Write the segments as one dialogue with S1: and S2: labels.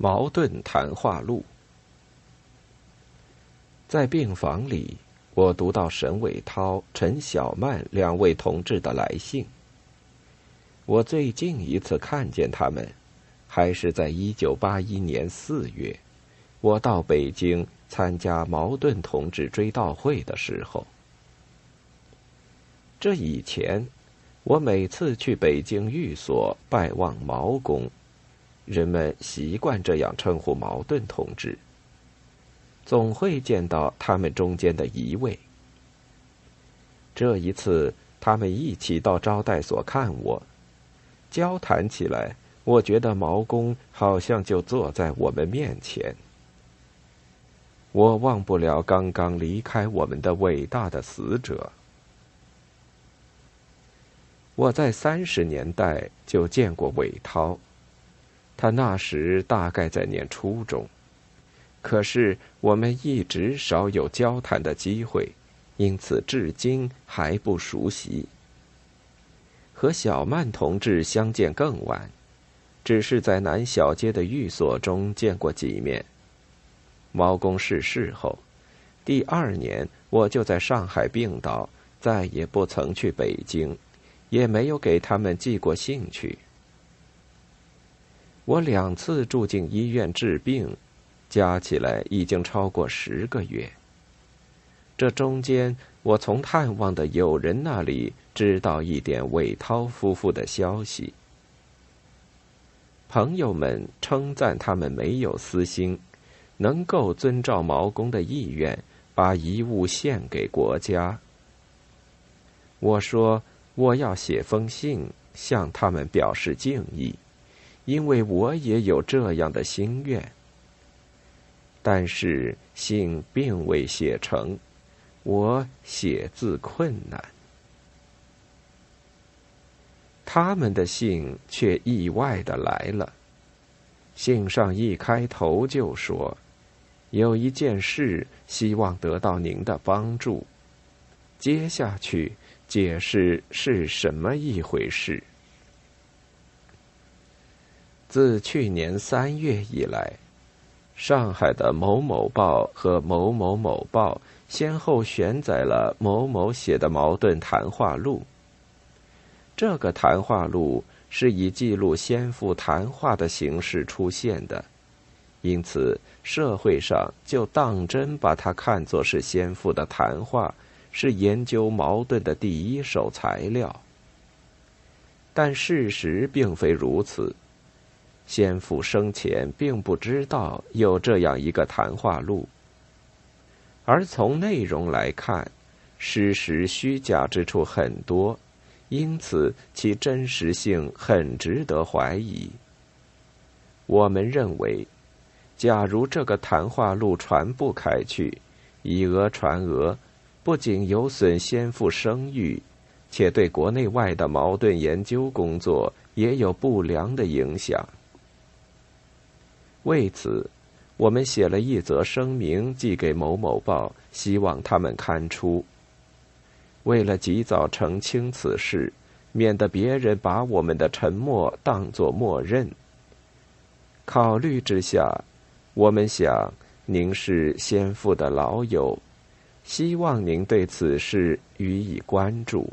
S1: 矛盾谈话录。在病房里，我读到沈伟涛、陈小曼两位同志的来信。我最近一次看见他们，还是在一九八一年四月，我到北京参加矛盾同志追悼会的时候。这以前，我每次去北京寓所拜望毛公。人们习惯这样称呼矛盾同志。总会见到他们中间的一位。这一次，他们一起到招待所看我，交谈起来，我觉得毛公好像就坐在我们面前。我忘不了刚刚离开我们的伟大的死者。我在三十年代就见过韦涛。他那时大概在念初中，可是我们一直少有交谈的机会，因此至今还不熟悉。和小曼同志相见更晚，只是在南小街的寓所中见过几面。毛公逝世后，第二年我就在上海病倒，再也不曾去北京，也没有给他们寄过信去。我两次住进医院治病，加起来已经超过十个月。这中间，我从探望的友人那里知道一点韦涛夫妇的消息。朋友们称赞他们没有私心，能够遵照毛公的意愿，把遗物献给国家。我说我要写封信向他们表示敬意。因为我也有这样的心愿，但是信并未写成，我写字困难。他们的信却意外的来了，信上一开头就说，有一件事希望得到您的帮助，接下去解释是什么一回事。自去年三月以来，上海的某某报和某某某报先后选载了某某写的矛盾谈话录。这个谈话录是以记录先父谈话的形式出现的，因此社会上就当真把它看作是先父的谈话，是研究矛盾的第一手材料。但事实并非如此。先父生前并不知道有这样一个谈话录，而从内容来看，事实虚假之处很多，因此其真实性很值得怀疑。我们认为，假如这个谈话录传不开去，以讹传讹，不仅有损先父声誉，且对国内外的矛盾研究工作也有不良的影响。为此，我们写了一则声明寄给某某报，希望他们刊出。为了及早澄清此事，免得别人把我们的沉默当作默认，考虑之下，我们想您是先父的老友，希望您对此事予以关注。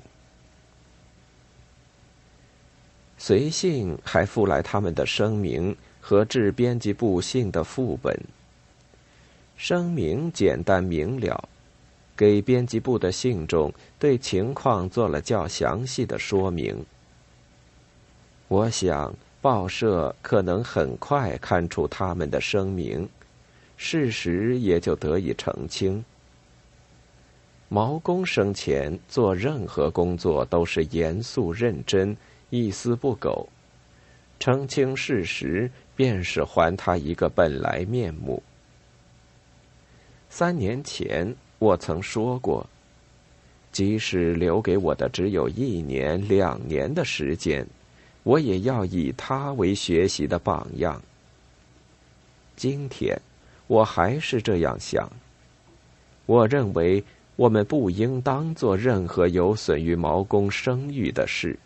S1: 随信还附来他们的声明。和致编辑部信的副本。声明简单明了，给编辑部的信中对情况做了较详细的说明。我想报社可能很快看出他们的声明，事实也就得以澄清。毛公生前做任何工作都是严肃认真，一丝不苟。澄清事实，便是还他一个本来面目。三年前，我曾说过，即使留给我的只有一年、两年的时间，我也要以他为学习的榜样。今天，我还是这样想。我认为，我们不应当做任何有损于毛公声誉的事。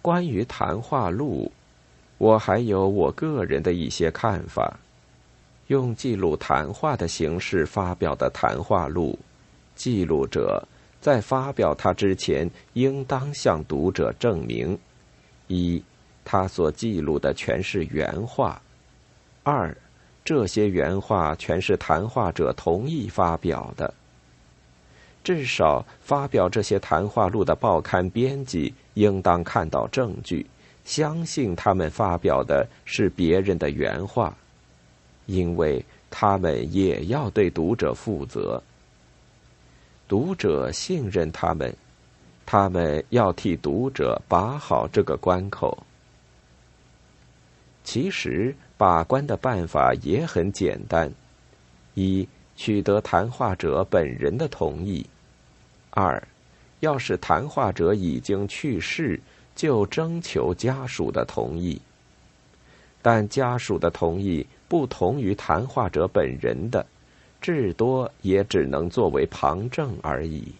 S1: 关于谈话录，我还有我个人的一些看法。用记录谈话的形式发表的谈话录，记录者在发表它之前，应当向读者证明：一，他所记录的全是原话；二，这些原话全是谈话者同意发表的。至少，发表这些谈话录的报刊编辑应当看到证据，相信他们发表的是别人的原话。因为他们也要对读者负责，读者信任他们，他们要替读者把好这个关口。其实把关的办法也很简单：一、取得谈话者本人的同意；二、要是谈话者已经去世，就征求家属的同意。但家属的同意。不同于谈话者本人的，至多也只能作为旁证而已。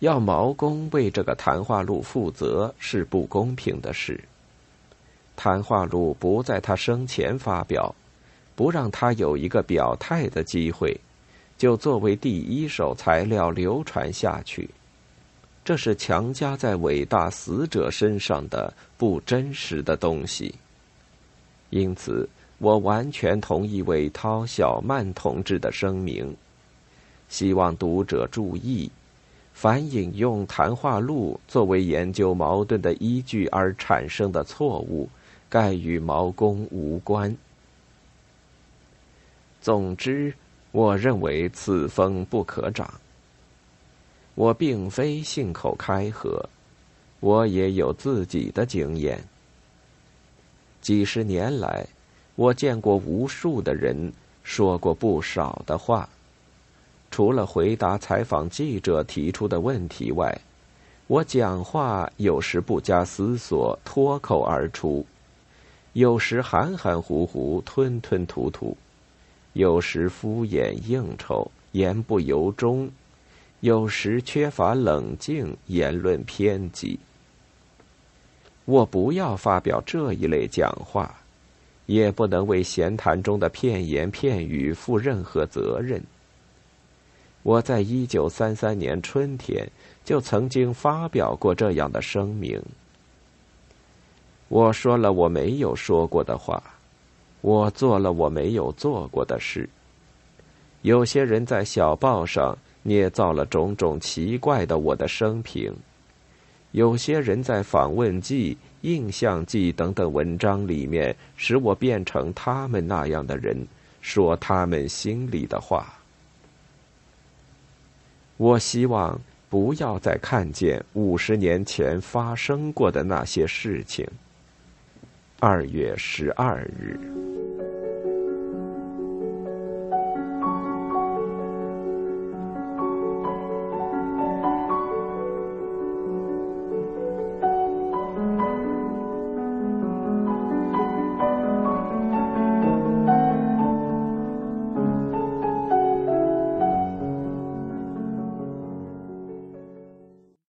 S1: 要毛公为这个谈话录负责是不公平的事。谈话录不在他生前发表，不让他有一个表态的机会，就作为第一手材料流传下去，这是强加在伟大死者身上的不真实的东西。因此，我完全同意韦涛、小曼同志的声明，希望读者注意：凡引用谈话录作为研究矛盾的依据而产生的错误，概与毛公无关。总之，我认为此风不可长。我并非信口开河，我也有自己的经验。几十年来，我见过无数的人，说过不少的话。除了回答采访记者提出的问题外，我讲话有时不加思索，脱口而出；有时含含糊糊，吞吞吐吐；有时敷衍应酬，言不由衷；有时缺乏冷静，言论偏激。我不要发表这一类讲话，也不能为闲谈中的片言片语负任何责任。我在一九三三年春天就曾经发表过这样的声明。我说了我没有说过的话，我做了我没有做过的事。有些人在小报上捏造了种种奇怪的我的生平。有些人在访问记、印象记等等文章里面，使我变成他们那样的人，说他们心里的话。我希望不要再看见五十年前发生过的那些事情。二月十二日。